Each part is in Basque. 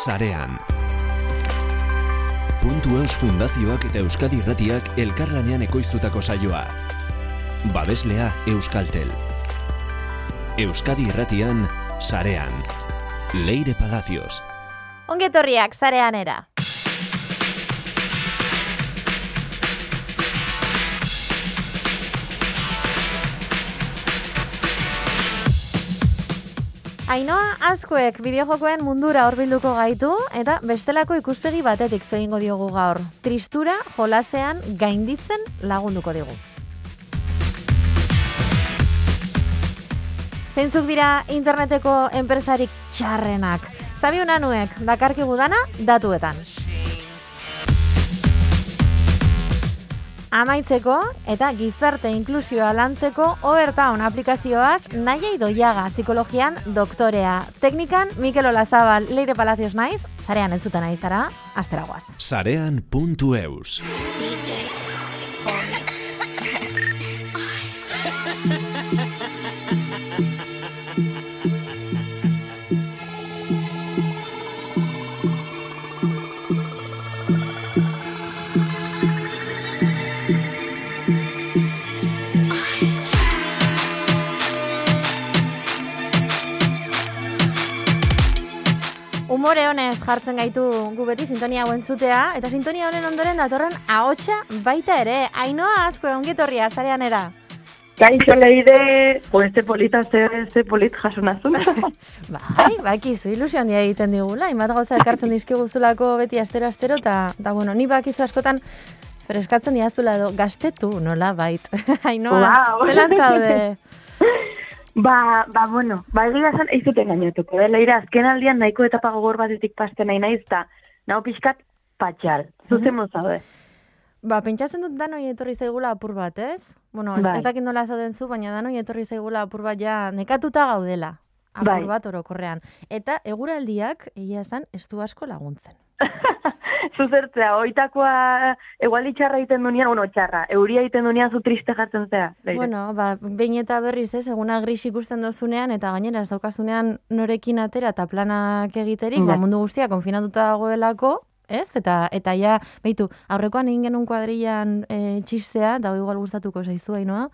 Sarean. Puntu Eus Fundazioak eta Euskadi Irratiak elkarlanean ekoiztutako saioa. Babeslea Euskaltel. Euskadi Irratian Sarean. Leire Palacios. Ongetorriak zarean Ainoa askoek bideojokoen mundura horbilduko gaitu eta bestelako ikuspegi batetik zoingo diogu gaur. Tristura jolasean gainditzen lagunduko digu. Zeintzuk dira interneteko enpresarik txarrenak. Zabi unanuek dakarkigu dana datuetan. Amaitzeko eta gizarte inklusioa lantzeko Overtown aplikazioaz nahi doiaga psikologian doktorea. Teknikan Mikel Olazabal, Leire Palacios naiz, zarean entzuten nahi zara, asteragoaz. Sarean.eus Umore honez jartzen gaitu gu beti sintonia hau entzutea, eta sintonia honen ondoren datorren ahotsa baita ere. Ainoa asko ongetorria zarean era. Kaixo leide, jo, este polita, ze, ze polit jasunazun. bai, bakizu, ilusio handia egiten digula, imat gauza elkartzen dizkiguzulako beti astero-astero, eta, da, bueno, ni bakizu askotan, freskatzen diazula edo, gaztetu, nola, bait. Ainoa, Wow. zelan zaude? ba, ba, bueno, ba, egia zan, ez duten gainatuko, eh? Leire, azken aldian nahiko etapa gogor batetik paste nahi naiz, eta naho pixkat patxal. Zuzen mozaude. Ba, pentsatzen dut danoi etorri zaigula apur bat, ez? Bueno, ez, Bai. ez dakit nola zauden zu, baina danoi etorri zaigula apur bat ja nekatuta gaudela. Apur Bai. bat orokorrean. Eta eguraldiak, egia esan, ez du asko laguntzen. Zuzertzea, oitakoa egualdi txarra egiten dunean, bueno, txarra, euria egiten dunean zu triste jartzen zea. Leire. Bueno, ba, behin eta berriz ez, eguna gris ikusten dozunean, eta gainera ez daukazunean norekin atera eta planak egiterik, ba, Bai. mundu guztia konfinatuta dagoelako, ez? Eta, eta ja, behitu, aurrekoan egin genuen kuadrillan e, txistea, da igual gustatuko zaizu hainoa,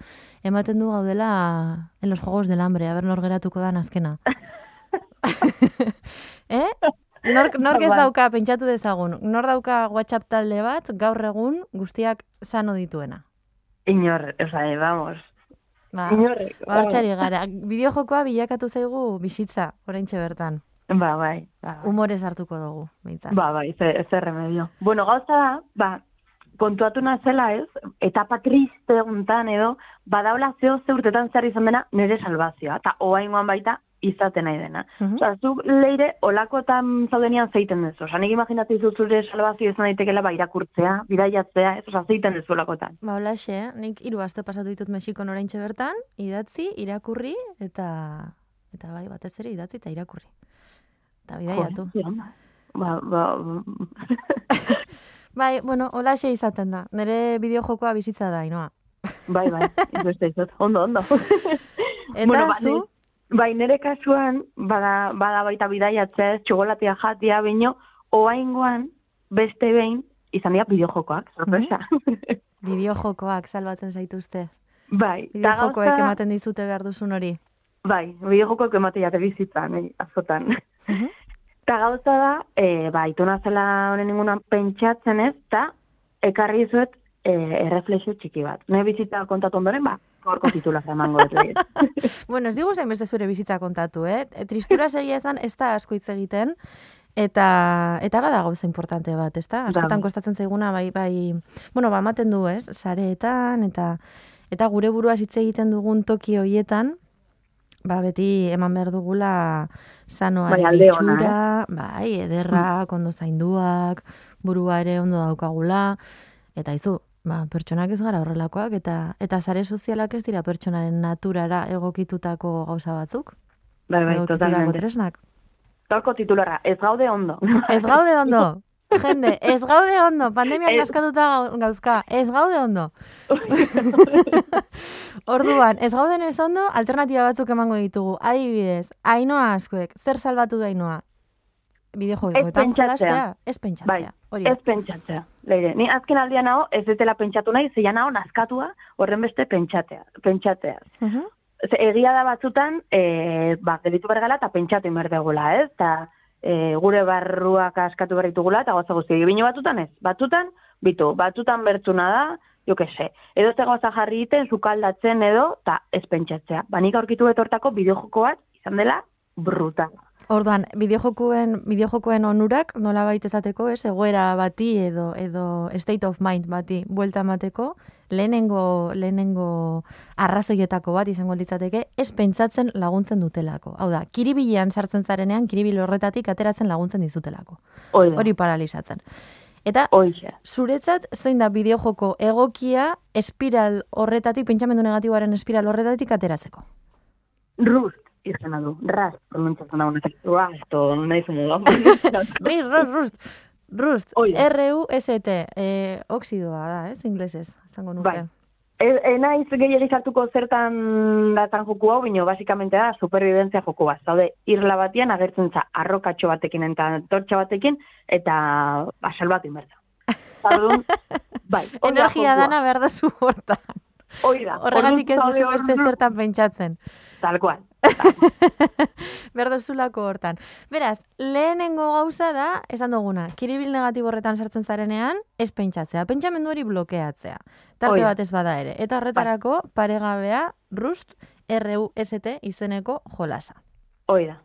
ematen du gaudela en los juegos del hambre, aber nor geratuko da azkena. eh? Nork, nork ez dauka, pentsatu dezagun, nor dauka WhatsApp talde bat, gaur egun guztiak sano dituena. Inor, oza, eh, vamos. Ba, Inorrek. ba, gara. Bideojokoa bilakatu zaigu bizitza, oraintxe bertan. Ba, bai. Ba, bai. Humorez hartuko dugu, behintzat. Ba, bai, ze, ze remedio. Bueno, gauza da, ba, kontuatu nazela ez, etapa triste hontan edo, badaula zeo ze urtetan zer izan dena nire salvazioa, eta oaingoan baita izaten nahi dena. Mhm. Osa, zu leire olakotan zaudenian zeiten dezu. Osa, nik imaginatzen zu zure salvazio izan daitekela ba, irakurtzea, bidaiatzea, ez, osa, zeiten dezu olakotan. Ba, holaxe, nik hiru aste pasatu ditut Mexikon oraintxe bertan, idatzi, irakurri, eta eta bai, batez ere idatzi eta irakurri. Eta bidaiatu. Jo, Ba, ba, Bai, bueno, holaxe izaten da. Nire bideojokoa bizitza da, inoa. bai, bai, beste izot, ondo, ondo. Eta Bueno, ba, zu, Bai, nire kasuan, bada, bada baita bidaiatzea, ez, txokolatea jatia baino, oaingoan, beste behin, izan dira bideojokoak, sorpresa. bideojokoak salbatzen zaituzte. bai, ta Bideojokoek gauza- ematen dizute behar duzun hori. Bai, bideojokoak emate jate bizitzan, eh, azotan. Eta gauza da, e, ba, ituna zela honen ingunan pentsatzen ez, eta ekarri zuet e, erreflexio txiki bat. Ne bizitza kontatu ondoren, ba, gorko titula emango dut. Bueno, ez digu zain beste zure bizitza kontatu, eh? E, Tristura segia esan ez da asko hitz egiten, eta eta bada gauza importante bat, ez da? Askotan kostatzen zaiguna, bai, bai, bueno, ba, ematen du, ez? Sareetan, eta eta gure buruaz hitz egiten dugun toki hoietan, ba, beti eman behar dugula sanoari Bai, itxura, bai, ederrak, ondo zainduak, burua ere ondo daukagula, eta izu, ba, pertsonak ez gara horrelakoak, eta eta sare sozialak ez dira pertsonaren naturara egokitutako gauza batzuk, bai, bai, egokitutako totalmente. tresnak. Gaurko titularra, ez gaude ondo. Ez gaude ondo, jende, ez gaude ondo, pandemiak Ez. naskatuta gau- gauzka, ez gaude ondo. Orduan, ez gauden ez ondo, alternatiba batzuk emango ditugu. Adibidez, ainoa askoek, zer salbatu da ainoa? pentsatzea. jolastea, ez pentsatzea. Bai, Hori da. Ez pentsatzea. Leire, ni azken aldian nago ez detela pentsatu nahi, zeia nago nazkatua horren beste pentsatea. pentsatzea. Mhm. Ze, egia da batzutan, e, ba, gelitu bergala eta pentsatu behar degula, ez? Ta, e, gure barruak askatu behar ditugula eta gauza guzti. Bino batzutan ez. Batzutan, bitu, batzutan bertzuna da, jo que se. Edo ze gauza jarri egiten, zukaldatzen edo, eta ez pentsatzea. Ba, nik aurkitu betortako bideojoko bat, izan dela, brutal. Orduan, bideojokoen, bideojokoen onurak nola baita esateko, ez, egoera bati edo edo state of mind bati buelta emateko, lehenengo, lehenengo arrazoietako bat izango litzateke, ez pentsatzen laguntzen dutelako. Hau da, kiribilean sartzen zarenean, kiribil horretatik ateratzen laguntzen dizutelako. Hori da, Hori paralizatzen. Eta horixe. zuretzat zein da bideojoko egokia espiral horretatik, pentsamendu negatiboaren espiral horretatik ateratzeko? Rust izena du, rast, pronuntzatzen da honetak. Rast, o nahi zuen da. Rust, rust, rust. Rust. R-U-S-T, eh, oxidoa da, ez, inglesez, zango nuke. Bai. E, e naiz gehiagik sartuko zertan datan joku hau, bino basikamente da superviventzia joku bat. Zaude, irla batian agertzen za arrokatxo batekin eta tortxa batekin, eta ba, salbatu inbertza. Orduan, bai, Energia dana behar da zu hortan. Horregatik ez duzu zaude, beste zertan pentsatzen. Tal cual. behar duzulako hortan. Beraz, lehenengo gauza da, esan duguna, kiribil negatibo horretan sartzen zarenean, ez pentsatzea, pentsamendu hori blokeatzea. Tarte Hoi da. bat ez bada ere. Eta horretarako, paregabea, rust, R-U-S-T izeneko jolasa. Hori da.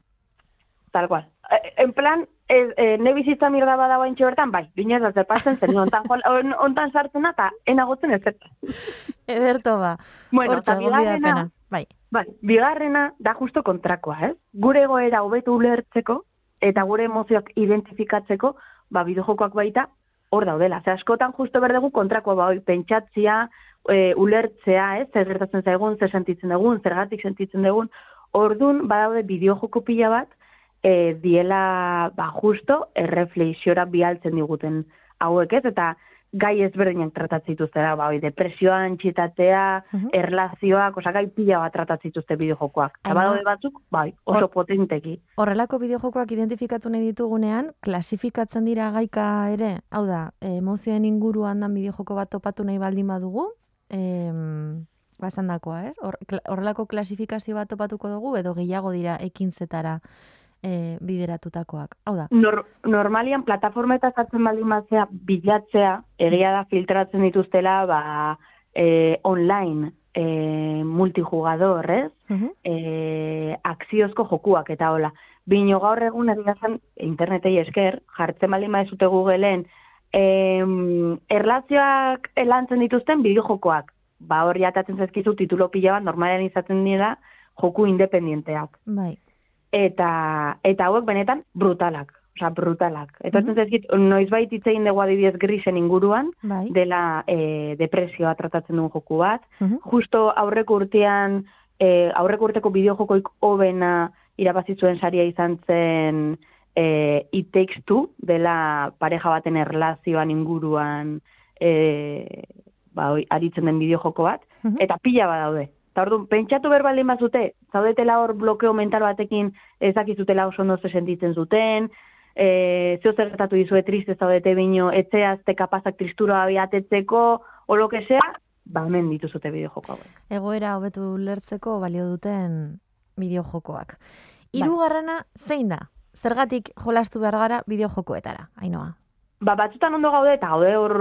Tal cual. E, En plan, ez, e, ne bizitza mirda bada baintxe bertan, bai, binez da zerpatzen zen, ontan, on, ontan sartzen eta enagotzen ez zertan. Ederto ba. Bueno, Hortxe, eta bigarrena. Bai. Bai, bigarrena da justo kontrakoa, ez? Gure egoera hobetu ulertzeko eta gure emozioak identifikatzeko, ba, bideojokoak baita hor daudela. Ze askotan justo berdegu kontrakoa, ba, hoi, pentsatzea, e, ulertzea, ez? Zer gertatzen zaigun, zer sentitzen dugun, zergatik sentitzen dugun. Ordun badaude bideojoko pila bat, e, diela, ba, justo, erreflexiora bialtzen diguten hauek, ez? Eta gai ezberdinak tratatzen dituztera, ba, hoi, depresioa, antxitatea, Mhm. erlazioak, osa gai pila bat tratatzen dituzte bideojokoak. Eta badaude batzuk, bai, oso Hor- potenteki. Horrelako bideojokoak identifikatu nahi ditugunean, klasifikatzen dira gaika ere, hau da, emozioen inguruan dan bideojoko bat topatu nahi baldin badugu, em, bazandakoa, ez? Horrelako klasifikazio bat topatuko dugu, edo gehiago dira ekintzetara e, bideratutakoak. Hau da, Nor, normalian plataformeta sartzen baldin batzea bilatzea, egia da filtratzen dituztela, ba, e, online, e, multijugador, ez? e, akziozko jokuak eta hola. Bino gaur egun egia zen internetei esker, jartzen baldin badezute Googleen, em, erlazioak elantzen dituzten bideojokoak. Ba hor jatatzen zaizkizu titulo pila bat normalean izaten dira joku independienteak. bai. Eta eta hauek benetan brutalak, osea brutalak. Etortzen Mhm. zaizkit noizbait hitz egin dugu adibidez grisen inguruan, Bai. dela e, depresioa tratatzen duen joku bat, mhm, justo aurreko urtean, e, aurreko urteko bideojokoik hobena irabazi zuen saria izan zen e, It Takes Two, dela pareja baten erlazioan inguruan e, ba, oi, aritzen den bideojoko bat, mhm. eta pila bat daude. Eta orduan, pentsatu behar baldin bazute, zaudetela hor blokeo mental batekin ezakizutela oso ondo ze sentitzen zuten, e, zeo zer gertatu dizue triste zaudete bino, etzeazte kapazak tristura abiatetzeko, o lo que sea, ba hemen dituzute bideojoko hauek. Egoera hobetu lertzeko balio duten bideojokoak. Bai. Hirugarrena zein da? Zergatik jolastu behar gara bideojokoetara, Ainoa? Ba, batzutan ondo gaude, eta gaude hor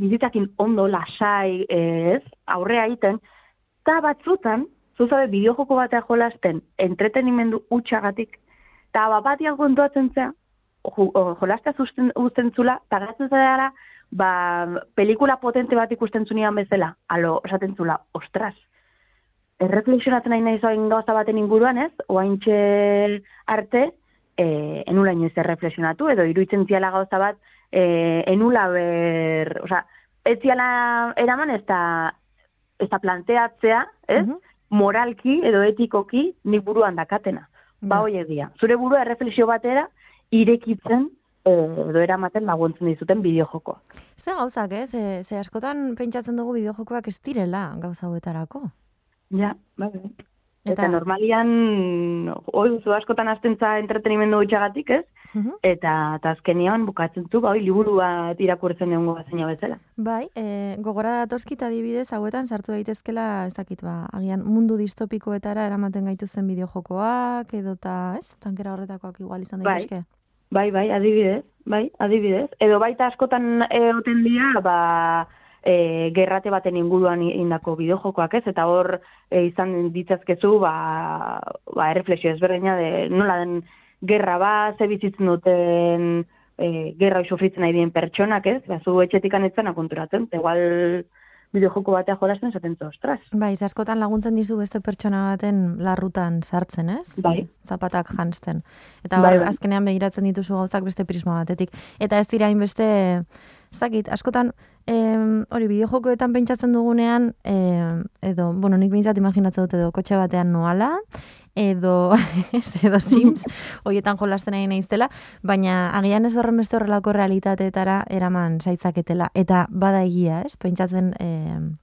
bizitzakin ondo lasai, ez, aurrea egiten, eta batzutan, zuzabe bideojoko batea jolasten, entretenimendu utxagatik, eta bat batian kontuatzen zea, jolastea uzten, uzten zula, eta gatzen ba, pelikula potente bat ikusten zunian bezala, alo, esaten zula, ostras, erreflexionatzen nahi nahi zoain gauza baten inguruan, ez? Oaintxe arte, e, enula inoiz erreflexionatu, edo iruditzen ziala gauza bat, e, enula ber, oza, ez ziala eraman ez da, ez planteatzea, ez? Mhm. Moralki edo etikoki nik buruan dakatena. Ba, Ja. hoi egia. Zure burua erreflexio batera, irekitzen, e, edo eramaten laguntzen dizuten bideojoko. Ze gauzak, ez? Ze, ze askotan pentsatzen dugu bideojokoak ez direla gauza hauetarako. Ja, bai, bai. Eta, Eta- normalian, hoi duzu askotan aztentza entretenimendu gutxagatik, ez? Mhm. Eta, eta azkenian bukatzen zu, bai, liburu bat irakurtzen egongo bazeina bezala. Bai, e, gogora datozkit adibidez, hauetan sartu daitezkela, ez dakit ba, agian mundu distopikoetara eramaten gaituzen bideojokoak, edota, ez? Tankera horretakoak igual izan Bai. daitezke. Bai, bai, adibidez, bai, adibidez. Edo baita askotan egoten dira, ba, e, gerrate baten inguruan indako bideojokoak ez, eta hor e, izan ditzazkezu, ba, ba, erreflexio ezberdina de nola den gerra bat, ze bizitzen duten e, gerra sufritzen nahi dien pertsonak ez, ba, zu etxetik anetzen konturatzen, eta igual bideojoko batea jolasten esaten zu, ostras. Bai, askotan laguntzen dizu beste pertsona baten larrutan sartzen, ez? Bai. Zapatak jansten. Eta Bai, bai. azkenean begiratzen dituzu gauzak beste prisma batetik. Eta ez dira hainbeste, ez dakit, askotan, em, hori, bideojokoetan pentsatzen dugunean, em, edo, bueno, nik behintzat imaginatzen dut edo kotxe batean noala, edo, ez, edo Sims, hoietan jolasten nahi naiztela, baina agian ez horren beste horrelako realitateetara eraman zaitzaketela. Eta bada egia, ez? Pentsatzen, em,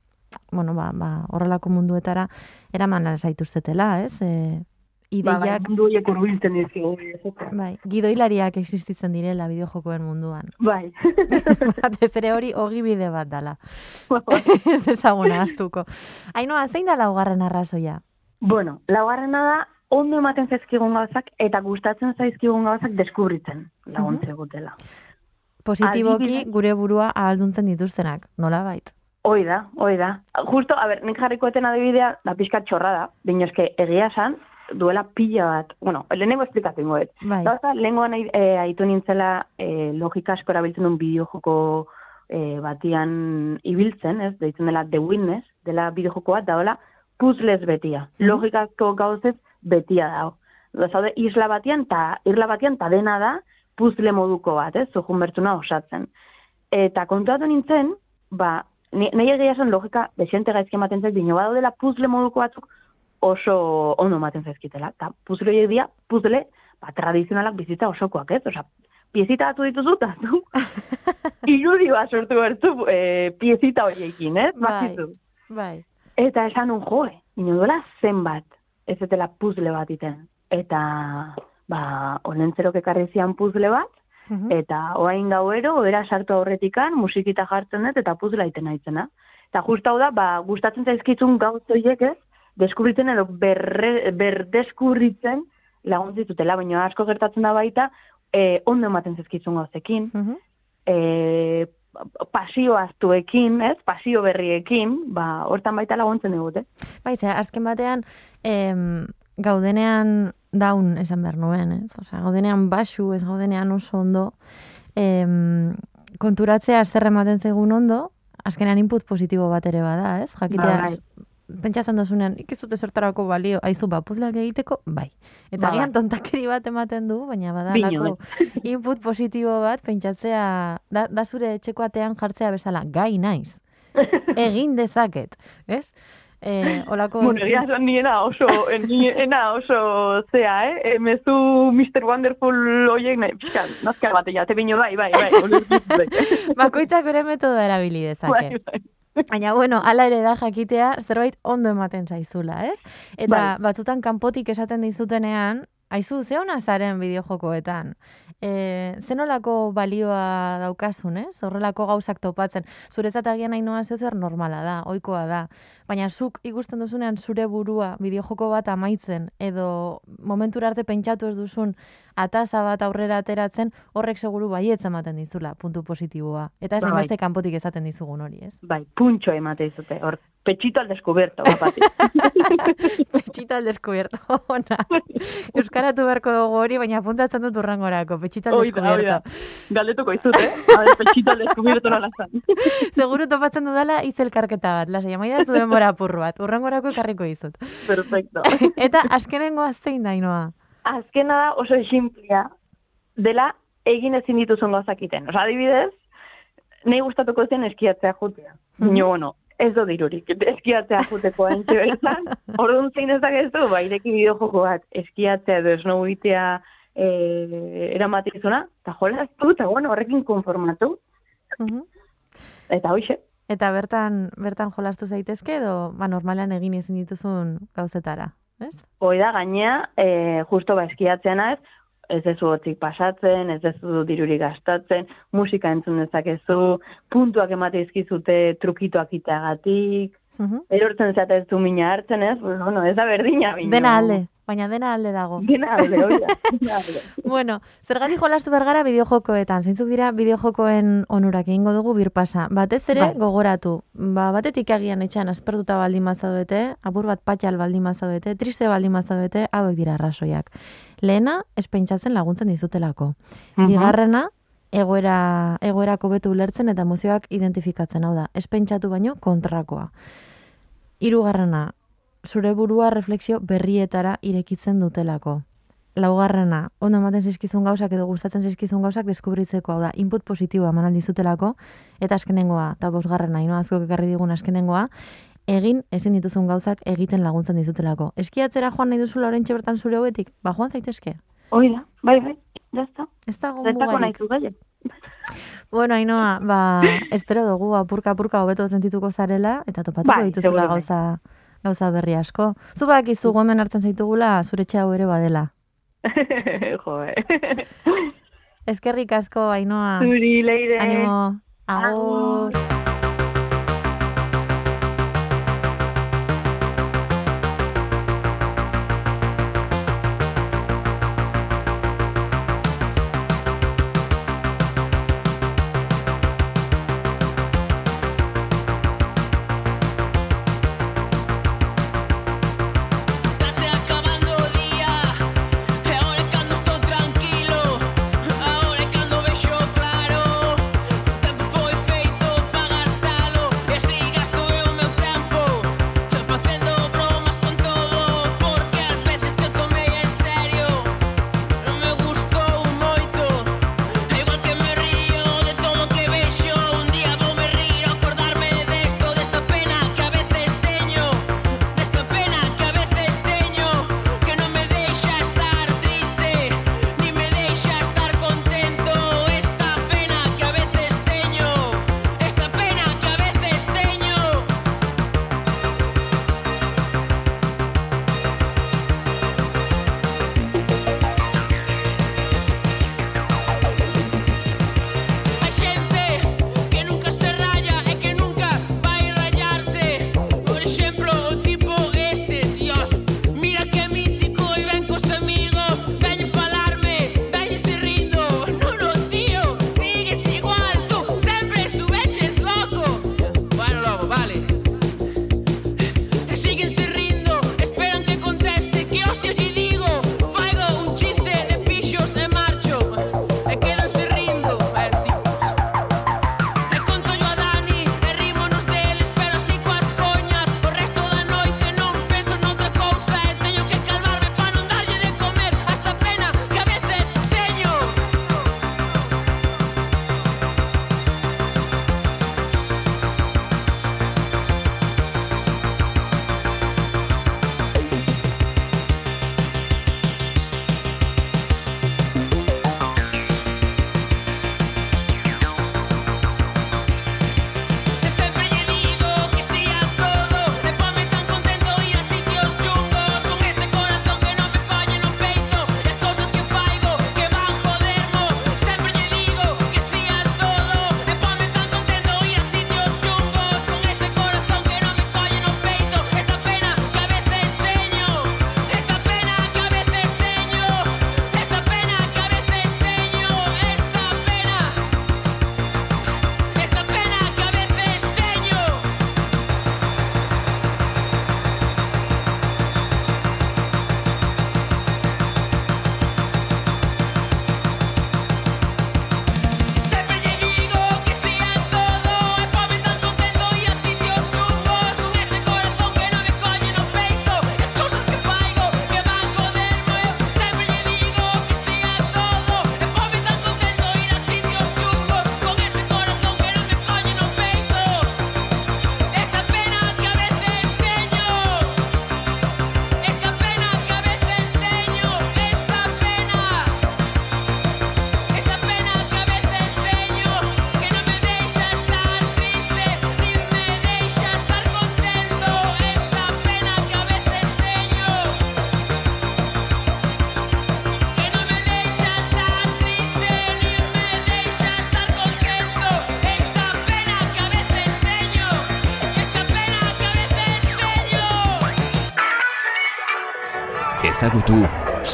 bueno, ba, ba, horrelako munduetara eraman zaituztetela, ez? E, Ba, bai, ideiak, mundu horiek urbiltzen dizkigu bai, gidoilariak existitzen direla bideojokoen munduan. Bai. Batez ere hori ogi bide bat dala. ez ezaguna astuko. Ainoa, zein da laugarren arrazoia? Bueno, laugarrena da, ondo ematen zaizkigun gauzak eta gustatzen zaizkigun gauzak deskubritzen laguntze gutela. Positiboki gure burua ahalduntzen dituztenak, nola bait? Hoi da, hoi da. Justo, a ber, nik jarriko eten adibidea, da pixka txorra da, baina eske egia esan, duela pila bat, bueno, lehenengo esplikatu ingoet. Bai. Gauza, lehengoan e, aitu nintzela e, logika asko erabiltzen duen bideojoko e, batian ibiltzen, ez, deitzen dela The Witness, dela bideojoko bat, daola puzzles betia. Mhm. Logikazko gauzez betia dago. Da, zaude, isla batian, ta, irla batian, ta dena da, puzzle moduko bat, ez, zujun bertuna osatzen. Eta kontuatu nintzen, ba, nahi egia esan logika desente gaizki ematen zait, bino badaudela puzzle moduko batzuk oso ondo ematen zaizkitela. Eta puzzle horiek dira, puzzle, ba, tradizionalak bizitza osokoak, ez? Osa, piezita batu dituzu, eta zu, irudi bat sortu bertu e, piezita horiekin, ez? Bai. Bai. Eta esan un joe, bino duela zenbat, ez etela puzzle bat iten. Eta, ba, honentzerok ekarri zian puzzle bat, Mhm. Eta oain gauero, era sartu aurretikan, musikita jartzen dut, eta puzla iten naitzena. Eta just hau da, ba, gustatzen zaizkitzun gauz horiek ez, deskubritzen edo berre, berdeskubritzen laguntzitutela, baina asko gertatzen da baita, e, ondo ematen zaizkitzun gauzekin, Mhm. e, pasio aztuekin, ez, pasio berriekin, ba, hortan baita laguntzen digute. Bai, ze, azken batean, em, gaudenean daun esan behar nuen, ez? Osea, gaudenean basu, ez gaudenean oso ondo, em, konturatzea zer ematen zegun ondo, azkenean input positibo bat ere bada, ez? Jakitea, Bai. Pentsatzen dozunean, ik ez dute zertarako balio, aizu, ba, puzleak egiteko, bai. Eta Ba, agian bai. tontakeri bat ematen du, baina badalako input positibo bat, pentsatzea, da, da zure etxeko atean jartzea bezala, gai naiz. Egin dezaket, ez? Eh, olako... Bueno, egia esan niena oso, niena oso zea, eh? E, mezu Mr. Wonderful oiek nahi, pixka, nazka bat, ja, te bino bai, bai, bai, ulertu Bakoitzak bere metodoa erabili dezake. bai, bai. Baina, bueno, ala ere da jakitea, zerbait ondo ematen zaizula, ez? Eta Bai. batzutan kanpotik esaten dizutenean, aizu, ze hona zaren bideojokoetan? E, zenolako balioa daukasun, ez? Horrelako gauzak topatzen. Zuretzat agian nahi noa zer normala da, ohikoa da. Baina zuk ikusten duzunean zure burua bideojoko bat amaitzen, edo momentura arte pentsatu ez duzun ataza bat aurrera ateratzen, horrek seguru baietz ematen dizula, puntu positiboa. Eta ez Bai. hainbeste kanpotik esaten dizugun hori, ez? Bai, puntxo emate izute, hor, pechito al descubierto. Pechito al descubierto, ona. Euskaratu beharko dugu hori, baina apuntatzen dut urrangorako, pechito al descubierto. Galdetuko izute, eh? A ver, pechito al descubierto nola zan. Seguru topatzen dudala hitz elkarketa bat, lasai, amaida zu denbora apur bat, urrangorako ekarriko dizut. Perfecto. Eta askenengoa zein da, inoa? Azkena da oso esinplia dela egin ezin dituzun gauzak iten. Osa, adibidez, nahi gustatuko zen eskiatzea jutea. Mhm. Bino, bueno, ez do dirurik, eskiatzea juteko entxe bertan. Orduan zein ez dakezu, ba, ireki bideo joko bat, eskiatzea edo snowbitea e, eramatizuna, eta jolaztu, eta bueno, horrekin konformatu, Mhm. eta hoxe. Eta bertan, bertan jolastu zaitezke edo, ba, normalean egin ezin dituzun gauzetara? Ez? Hoi da, gainea, e, justo ba eskiatzen ez, ez dezu hotzik pasatzen, ez dezu dirurik gastatzen, musika entzun dezakezu, puntuak emate izkizute trukitoak iteagatik, Mhm. erortzen zate ez du mina hartzen ez, bueno, ez da berdina bino. Dena alde, baina dena alde dago. Dena alde, hoi da, dena alde. Bueno, zergatik jolastu bergara bideojokoetan, zeintzuk dira bideojokoen onurak egingo dugu birpasa. Batez ere, Bai. gogoratu, ba, batetik agian etxean aspertuta baldin mazaudete, apur bat patxal baldin mazaudete, triste baldin mazaudete, hauek dira arrazoiak. Lehena, espentsatzen laguntzen dizutelako. Bigarrena, egoera, egoerako betu ulertzen eta emozioak identifikatzen hau da. Espentsatu baino kontrakoa. Hirugarrena, zure burua refleksio berrietara irekitzen dutelako. Laugarrena, ondo ematen zizkizun gauzak edo gustatzen zizkizun gauzak deskubritzeko hau da, input positiboa eman dizutelako, eta azkenengoa, eta bosgarrena, ino azkok ekarri digun azkenengoa, egin ezin dituzun gauzak egiten laguntzen dizutelako. Eskiatzera joan nahi duzula orentxe bertan zure hobetik, ba joan zaitezke. Hoi da, bai, bai, jazta. Ez dago mugarik. nahi. Bueno, Ainoa, ba, espero dugu apurka apurka hobeto sentituko zarela eta topatuko Bai, dituzula gauza gauza berri asko. Zu badakizu hemen hartzen zaitugula zure etxe hau ere badela. jo. Eskerrik asko Ainoa. Zuri, leire. Animo. Agur.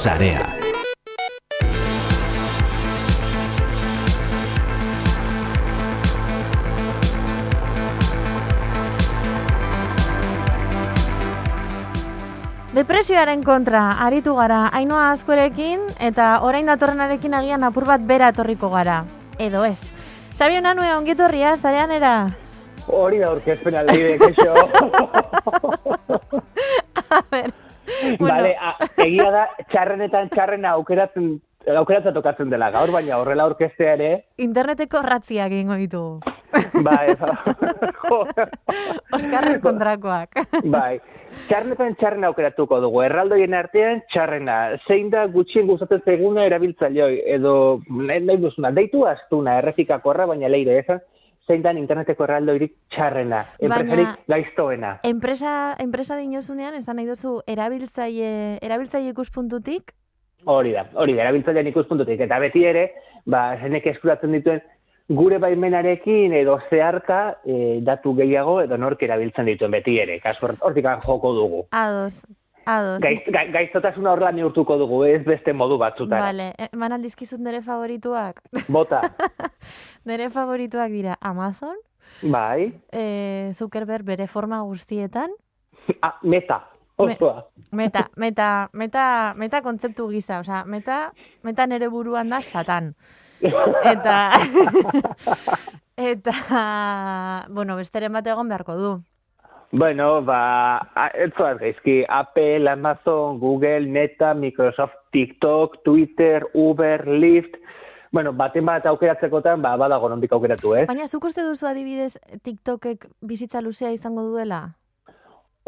Sarea. Depresioaren kontra aritu gara Ainoa Azkorekin eta orain datorrenarekin agian apur bat bera etorriko gara. Edo ez. Xabi Onanue ongitorria, zarean era. Hori da aurkezpen aldeide, kexo. A ber, bueno, Vale, a, egia da, txarrenetan txarrena aukeratzen aukeratzen tokatzen dela. Gaur, baina horrela aurkeztea ere, interneteko ratziak egingo ditugu. bai, Oskarren kontrakoak. bai. Txarrenetan txarrena aukeratuko dugu, erraldoien artean txarrena, zein da gutxien gustatzen zaiguna erabiltzaileoi, edo nahi nahi duzuna, deitu astuna, errefikakorra, baina leire esan, zein da interneteko erraldoirik txarrena, enpresarik gaiztoena. Enpresa, enpresa dinozunean, ez da nahi duzu erabiltzaile, erabiltzaile ikuspuntutik, Hori da, hori da, erabiltzailean ikuspuntutik. Eta beti ere, ba, zenek eskuratzen dituen gure baimenarekin edo zeharka e, datu gehiago edo nork erabiltzen dituen beti ere. Kasu hort- hortik joko dugu. ados, ados. Gaiz, gai, gaiztotasuna horrela neurtuko dugu, ez beste modu batzutara. Vale, eman aldizkizut nire favorituak. Bota, nire favorituak dira Amazon, bai, e, Zuckerberg bere forma guztietan, ah, meta, osoa. Meta, meta, meta, meta kontzeptu gisa, osea, meta, meta nere buruan da satan. Eta, eta, bueno, besteren bat egon beharko du. Bueno, ba, ez zoaz gaizki, Apple, Amazon, Google, Meta, Microsoft, TikTok, Twitter, Uber, Lyft, bueno, baten bat aukeratzekotan, ba, badago nondik aukeratu, ez? Baina, zuk uste duzu adibidez TikTokek bizitza luzea izango duela?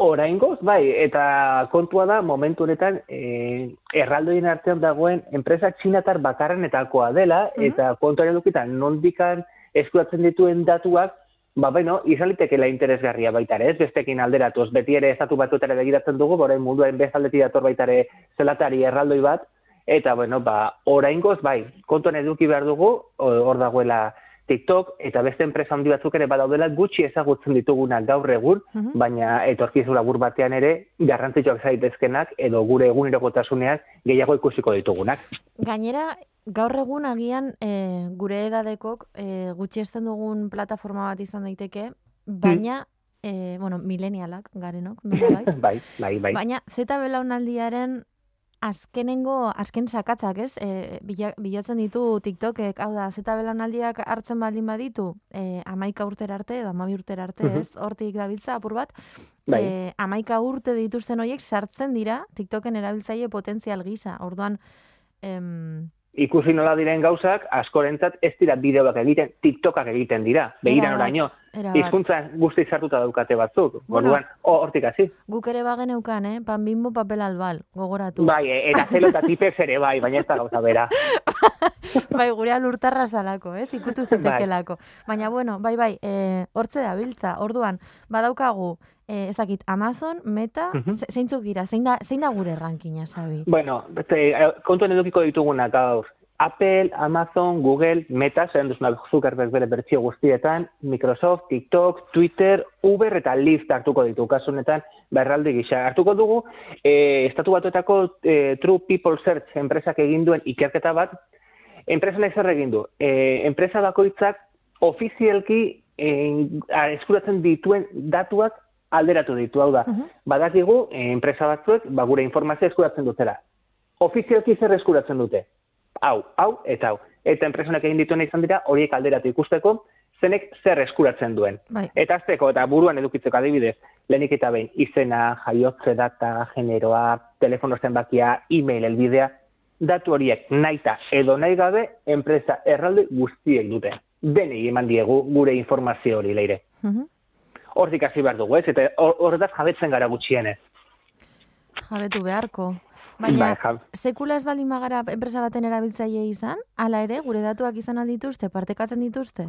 Oraingoz, bai, eta kontua da, momentu honetan, e, erraldoien artean dagoen enpresa txinatar bakarrenetakoa dela, Mhm. eta kontuaren dukitan nondikan eskuratzen dituen datuak, ba, bueno, izan litekeela interesgarria baita ere, ez bestekin alderatuz, beti ere estatu batutara begiratzen dugu, orain munduaren bezaldetik dator baita ere zelatari erraldoi bat, eta, bueno, ba, oraingoz, bai, kontuan eduki behar dugu, hor dagoela TikTok, eta beste enpresa handi batzuk ere badaudela gutxi ezagutzen ditugunak gaur egun, Mhm. baina etorkizu labur batean ere garrantzitsuak zaitezkenak edo gure egunerokotasunean gehiago ikusiko ditugunak. Gainera, gaur egun agian e, gure edadekok e, gutxi esten dugun plataforma bat izan daiteke, baina, e, bueno, milenialak garenok, nolabait, bai, bai, bai. Baina zeta belaunaldiaren azkenengo, azken sakatzak, ez? E, bila- bilatzen ditu TikTokek, hau da, zeta belaunaldiak hartzen baldin baditu, e, amaika urtera arte, edo amabi urtera arte, Mhm. ez? Hortik gabiltza apur bat, Bai. e, amaika urte dituzten horiek sartzen dira TikToken erabiltzaile potentzial gisa. Orduan, em, Ikusi nola diren gauzak, askorentzat ez dira bideoak egiten, TikTokak egiten dira. Begiran oraino, hizkuntzan guzti sartuta daukate batzuk. Bueno. Orduan, hortik hasi. Guk ere bageneukan, eh? Pan bimbo papel albal, gogoratu. Bai, e- eta zelo eta tipez ere bai, baina ez da gauza bera. bai, gure lurtarra zalako, ez? Ikutu zitekelako. Baina, bueno, bai, bai, e, hortze da, biltza. Orduan, badaukagu, e, ez dakit, Amazon, Meta, Mhm. ze- zeintzuk dira, zein da, zein da gure rankina, Xabi? Bueno, beste, eh, kontuan edukiko ditugunak gaur. Apple, Amazon, Google, Meta, zer duzuna Zuckerberg bere bertsio guztietan, Microsoft, TikTok, Twitter, Uber eta Lyft hartuko ditu kasunetan, berraldi gisa. Hartuko dugu, eh, estatu batuetako eh, True People Search enpresak egin duen ikerketa bat, enpresa zer egin du. Eh, enpresa bakoitzak ofizialki eh, eskuratzen dituen datuak alderatu ditu, hau da. Mhm. Badakigu, eh, enpresa batzuek, ba, gure informazioa eskuratzen dutela. Ofizialki zer eskuratzen dute? Hau, hau, eta hau. Eta enpresonek egin dituena izan dira, horiek alderatu ikusteko, zenek zer eskuratzen duen. Bai, Eta azteko, eta buruan edukitzeko adibidez, lehenik eta behin, izena, jaiotze data, generoa, telefono zenbakia, e-mail, elbidea, datu horiek naita edo nahi gabe, enpresa erralde guztiek dute. Denei eman diegu gure informazio hori leire. Mhm. Hortik hasi behar dugu, ez? Eta hor- horretaz jabetzen gara gutxienez. jabetu beharko. Baina, Bai, sekula ez baldin bagara enpresa baten erabiltzaile izan, hala ere, gure datuak izan aldituzte, partekatzen dituzte?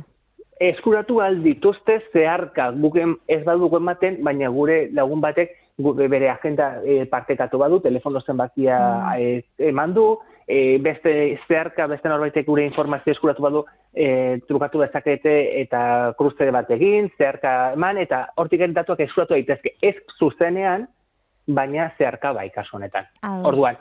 eskuratu aldituzte zeharka guken ez badugu ematen, baina gure lagun batek bere agenda e, partekatu badu, telefono zenbakia Mm. e, eman du, e, beste zeharka, beste norbaitek gure informazio eskuratu badu, e, trukatu dezakete eta kruze bat egin, zeharka eman, eta hortik datuak eskuratu daitezke. Ez zuzenean, baina zeharka bai kasu honetan. Orduan,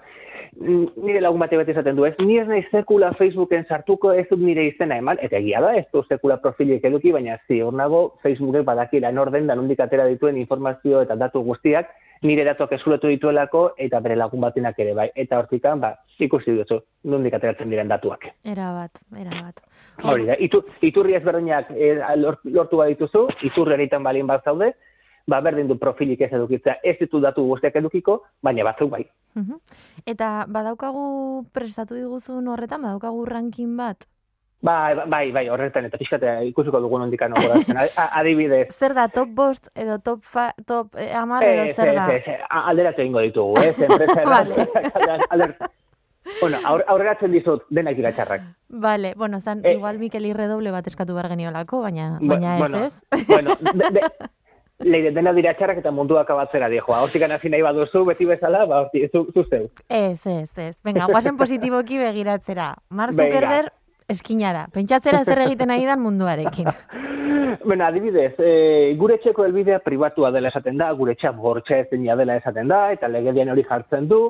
nire lagun bate bat esaten du, ez, ni ez nahi sekula Facebooken sartuko ez dut nire izena eman, eta egia da, ez du sekula profilik eduki, baina ziur nago Facebookek badakila norden danundik atera dituen informazio eta datu guztiak, nire datuak eskuratu dituelako, eta bere lagun batenak ere bai. Eta hortikan, ba, ikusi duzu, nondik ateratzen diren datuak. Era bat, era bat. Hori da, itu, iturri ezberdinak lort- lortu badituzu, iturri eritan balin bat zaude, ba, berdin du profilik ez edukitzea, ez ditu datu guztiak edukiko, baina batzuk bai. Mhm. Eta badaukagu prestatu diguzun horretan, badaukagu ranking bat? Bai, bai, bai, horretan, eta pixkate ikusiko dugun ondikan. A- Adibidez, Zer da, top bost edo top, fa, top eh, amar edo ez, zer ez, da? ez, alderatu egingo ditugu, ez, enpresa Vale. Alder... Bueno, aur, aurreratzen dizut, denak dira txarrak. Vale, bueno, zan, Eh, igual Mikel irredoble bat eskatu behar geniolako, baina, baina ez, bueno, ez? Bueno, de, de, leire, dena dira txarrak eta mundua akabatzera dijoa. Hortik hasi nahi baduzu, beti bezala, ba, horti, zu, zu zeu. Ez, ez, ez. Venga, guazen positiboki begiratzera. Mark. Zuckerberg eskinara. Pentsatzera zer egiten nahi dan munduarekin. Bueno, adibidez, e, gure etxeko helbidea pribatua dela esaten da, gure etxea bortxa ezina dela esaten da, eta legedian hori jartzen du,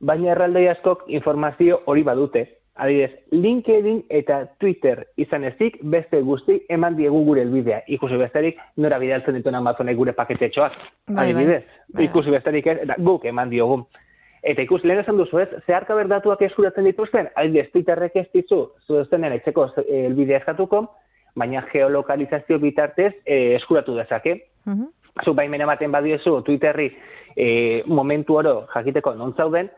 baina erraldoi askok informazio hori badute. Adibidez, LinkedIn eta Twitter izan ezik, beste guzti eman diegu gure helbidea. Ikusi besterik, nora bidaltzen dituen Amazonek gure paketetxoak. Bai, bai. Adibidez, Bai, ikusi besterik ez, eta guk eman diogu. Eta ikusi lehen esan duzu ez, zeharka berdatuak eskuratzen dituzten, adibidez, Twitterrek ez dizu, zuzenean etxeko eh, helbidea eskatuko, baina geolokalizazio bitartez eh, eskuratu dezake. Mhm. Zu baimen ematen badiozu Twitterri e, momentu oro jakiteko non zauden,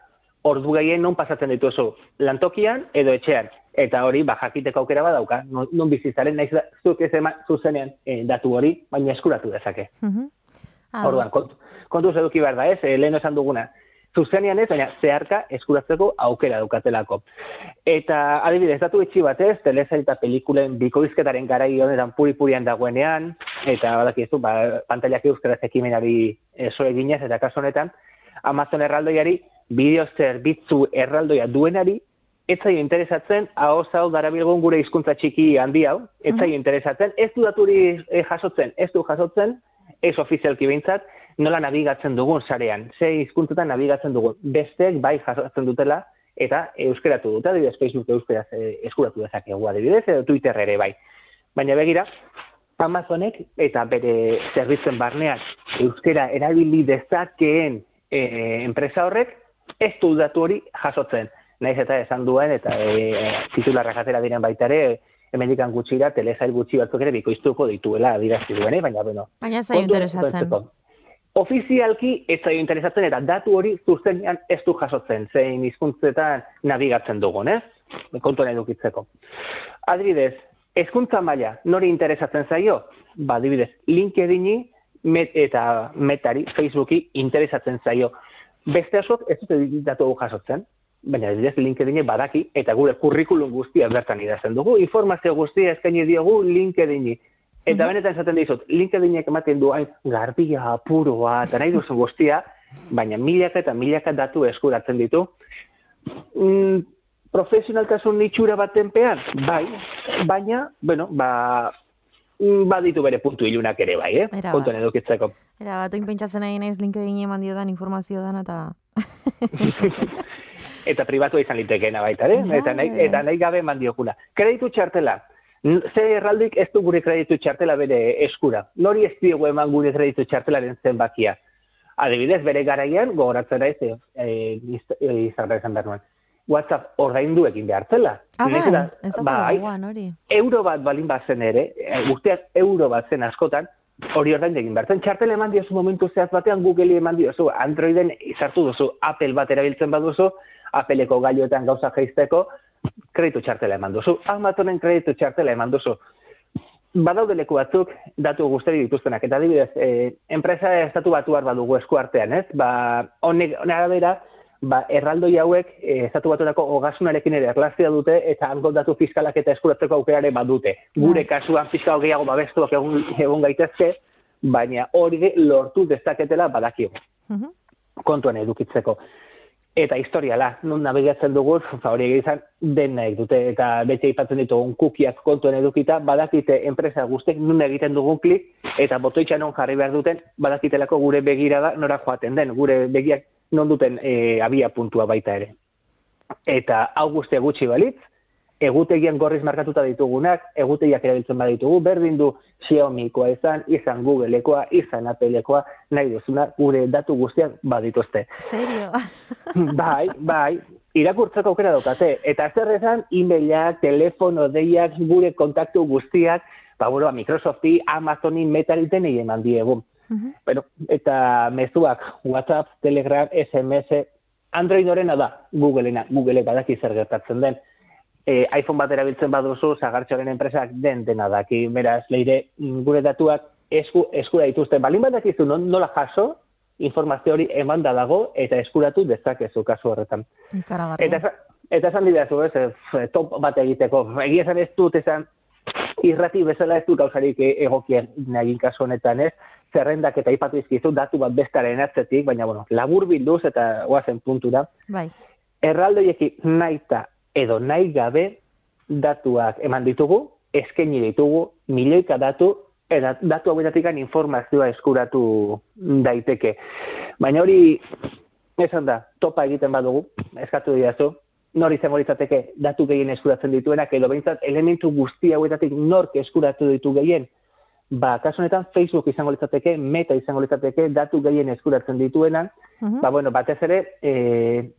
ordu gehien non pasatzen dituzu, lantokian edo etxean. Eta hori, ba, jakiteko aukera badauka, non, non bizizaren, naiz da, zuk ez ema, zuzenean e, datu hori, baina eskuratu dezake. Mhm. Ados. Orduan, kont, kontuz eduki behar da ez, e, lehen esan duguna. Zuzenean ez, baina zeharka eskuratzeko aukera daukatelako. Eta adibidez, datu etxi batez, telesail eta pelikulen bikoizketaren garai honetan puri-purian dagoenean, eta badakizu, ba, pantailak euskaraz ekimenari eso eginez, eta kasu honetan, Amazon erraldoiari, bideo zerbitzu erraldoia duenari, ez zaio interesatzen, hau hau darabilgun gure hizkuntza txiki handi hau, ez zaio interesatzen, ez du daturi eh, jasotzen, ez du jasotzen, ez ofizialki behintzat, nola nabigatzen dugun sarean, ze hizkuntzetan nabigatzen dugun. Besteek bai jasotzen dutela, eta euskeratu dute, adibidez Facebook euskeraz eh, eskuratu dezakegu adibidez, edo Twitter ere bai. Baina begira, Amazonek eta bere zerbitzen barnean euskera erabili dezakeen eh, enpresa horrek ez du datu hori jasotzen. Naiz eta esan duen eta e, titularrak atera diren baita ere, hemendikan gutxira, telesail gutxi batzuk ere bikoiztuko dituela adirazi duen, baina bueno. Baina ez interesatzen. Ofizialki ez zaio interesatzen eta datu hori zuzenean ez du jasotzen, zein hizkuntzetan nabigatzen dugun, ez? Kontuan edukitzeko. Adibidez, hezkuntza maila nori interesatzen zaio? Ba, adibidez, LinkedIni met, eta metari, Facebooki interesatzen zaio. Beste askok ez dute datu hau jasotzen, baina adibidez LinkedIn badaki eta gure kurrikulum guztia bertan idazten dugu, informazio guztia eskaini diogu LinkedIni. Eta benetan esaten dizut, LinkedInek ematen du hain garbia, apuroa, eta nahi duzu guztia, baina milaka eta milaka datu eskuratzen ditu. Mm, profesionaltasun itxura baten pean, bai, baina, bueno, ba, mm, baditu bere puntu ilunak ere bai, eh? Kontuan edukitzeko. Era, bat oin pentsatzen nahi naiz LinkedIn eman diodan informazio dan eta... eta pribatua izan litekeena baita, ere? Bai. Eta, nahi, eta nahi gabe eman diokula. Kreditu txartela. Ze erraldik ez du gure kreditu txartela bere eskura. Nori ez diogu eman gure kreditu txartelaren zenbakia. Adibidez, bere garaian, gogoratzen da ez, e, e, behar izan behar nuen. WhatsApp ordaindu egin behar zela. Ah, bai, ez da bai, hori. euro bat balin bazen ere, urteak euro bat zen askotan, hori ordain egin behar zen. Txartela eman diozu momentu zehaz batean, Google eman diozu, Androiden izartu duzu, Apple bat erabiltzen baduzu, Appleko gailuetan gauza jaisteko, kreditu txartela eman duzu. Amazonen kreditu txartela eman duzu. Badaude leku batzuk, datu guztari dituztenak, eta adibidez, eh, enpresa estatu batuar badugu eskuartean, ez? Ba, honek arabera, ba, erraldoi hauek eh, estatu baturako ogasunarekin ere erlazioa dute, eta hango datu fiskalak eta eskuratzeko aukerare badute. Gure Bai. kasuan fiskal gehiago babestuak egon, egon gaitezke, baina hori lortu dezaketela badakigu Mhm. kontuan edukitzeko. Eta historiala, nun nabigatzen dugu, ba, hori den nahi dute, eta bete aipatzen ditugun kukiak kontuen edukita, badakite enpresa guztek nun egiten dugun klik, eta botoitxan non jarri behar duten, badakitelako gure begirada nora joaten den, gure begiak non duten e, abia puntua baita ere. Eta hau guztia gutxi balitz, egutegian gorriz markatuta ditugunak, egutegiak erabiltzen baditugu, berdin du Xiaomikoa izan, izan Googleekoa, izan Appleekoa, nahi duzuna, gure datu guztiak badituzte. Serio? bai, bai, irakurtzeko aukera daukate. Eta zer esan, e-mailak, telefono, deiak, gure kontaktu guztiak, ba, bueno, Microsofti, Amazoni, Metaliten egin eman diegu. Mhm. Bueno, eta mezuak, WhatsApp, Telegram, SMS, Android horrena da, Googleena, Google badaki zer gertatzen den. E, iPhone bat erabiltzen baduzu, zagartxoren enpresak den dena daki, beraz, leire, gure datuak esku, eskura dituzte. Balin badakizu nola jaso, informazio hori emanda dago eta eskuratu dezakezu kasu horretan. Eta, eta esan didazu, ez, top bat egiteko. Egia esan ez dut esan, irrati bezala ez dut gauzarik e- egokien nagin kasu honetan, ez? Zerrendak eta ipatu izkizu datu bat bestaren atzetik, baina, bueno, labur bilduz eta guazen puntura. Bai. Erraldoieki naita edo nahi gabe datuak eman ditugu, eskaini ditugu, milioika datu, eta datu hauetatik informazioa eskuratu daiteke. Baina hori, esan da, topa egiten badugu, eskatu didazu, nor izango litzateke datu gehien eskuratzen dituenak, edo behintzat elementu guzti hauetatik nork eskuratu ditu gehien, ba, kasu honetan Facebook izango litzateke, Meta izango litzateke, datu gehien eskuratzen dituena, Mhm. ba, bueno, batez ere, e,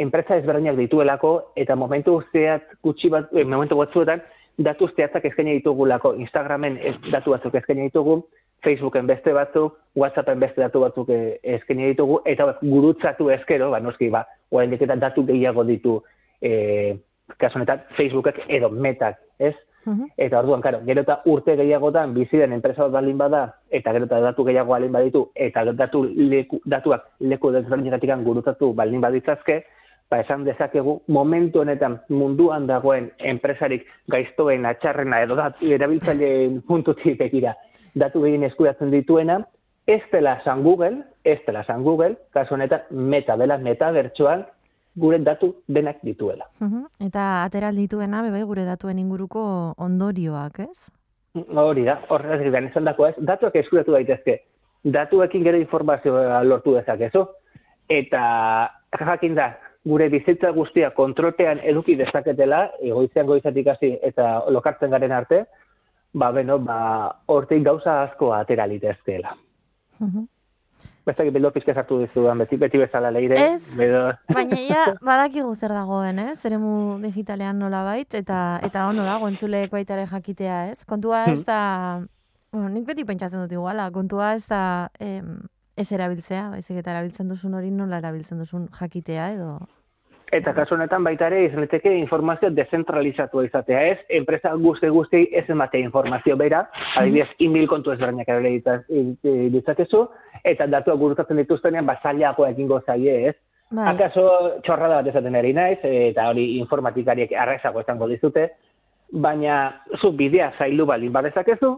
enpresa ezberdinak dituelako, eta momentu zehat gutxi bat, e, momentu batzuetan, datu zehatzak eskaini ditugulako, Instagramen ez, datu batzuk eskaini ditugu, Facebooken beste batzuk, WhatsAppen beste datu batzuk e, eskaini ditugu, eta gurutzatu ezkero, ba, noski, ba, oraindik eta datu gehiago ditu, e, kasu honetan, Facebookek edo metak, ez? Mhm. Eta orduan, karo, gero eta urte gehiagotan bizi den enpresa bat baldin bada, eta gero eta datu gehiago baldin baditu, eta datu leku, datuak leku desberdinetatik gurutzatu baldin baditzazke, ba esan dezakegu momentu honetan munduan dagoen enpresarik gaiztoen atxarrena edo datu erabiltzaileen puntutik begira datu gehien eskuratzen dituena, ez dela San Google, ez dela San Google, kasu honetan meta dela meta bertsoan gure datu denak dituela. Mhm. Eta ateral dituena, bebai, gure datuen inguruko ondorioak, ez? Hori da, horrez gian esan dako ez, datuak eskuratu daitezke. Datuekin gero informazioa lortu dezakezu. Eta jakin da, gure bizitza guztia kontrolpean eduki dezaketela, egoizean goizatik hasi eta lokartzen garen arte, ba, beno, ba, hortik gauza asko atera litezkeela. Mhm. Bestak bildo pizke sartu dizudan, beti, beti bezala leire. Ez. Bedo, Baina ia badakigu zer dagoen, ez? Zeremu digitalean nolabait eta eta ono dago entzuleek baita ere jakitea, ez? Kontua ez da bueno, nik beti pentsatzen dut iguala, kontua ez da em, ez erabiltzea, baizik eta erabiltzen duzun hori nola erabiltzen duzun jakitea edo Eta kasu honetan baita ere izan liteke informazio dezentralizatua izatea, ez? Enpresa guzti guzti ez ematea informazio bera, adibidez, e-mail kontu ezberdinak ere ditza- e- ditzakezu, eta datuak gurutatzen dituztenean, basailakoa egingo zaie, ez? bai. Akaso txorrada bat esaten ari naiz, eta hori informatikariek arrazago izango dizute, baina zu bidea zailu baldin badezakezu,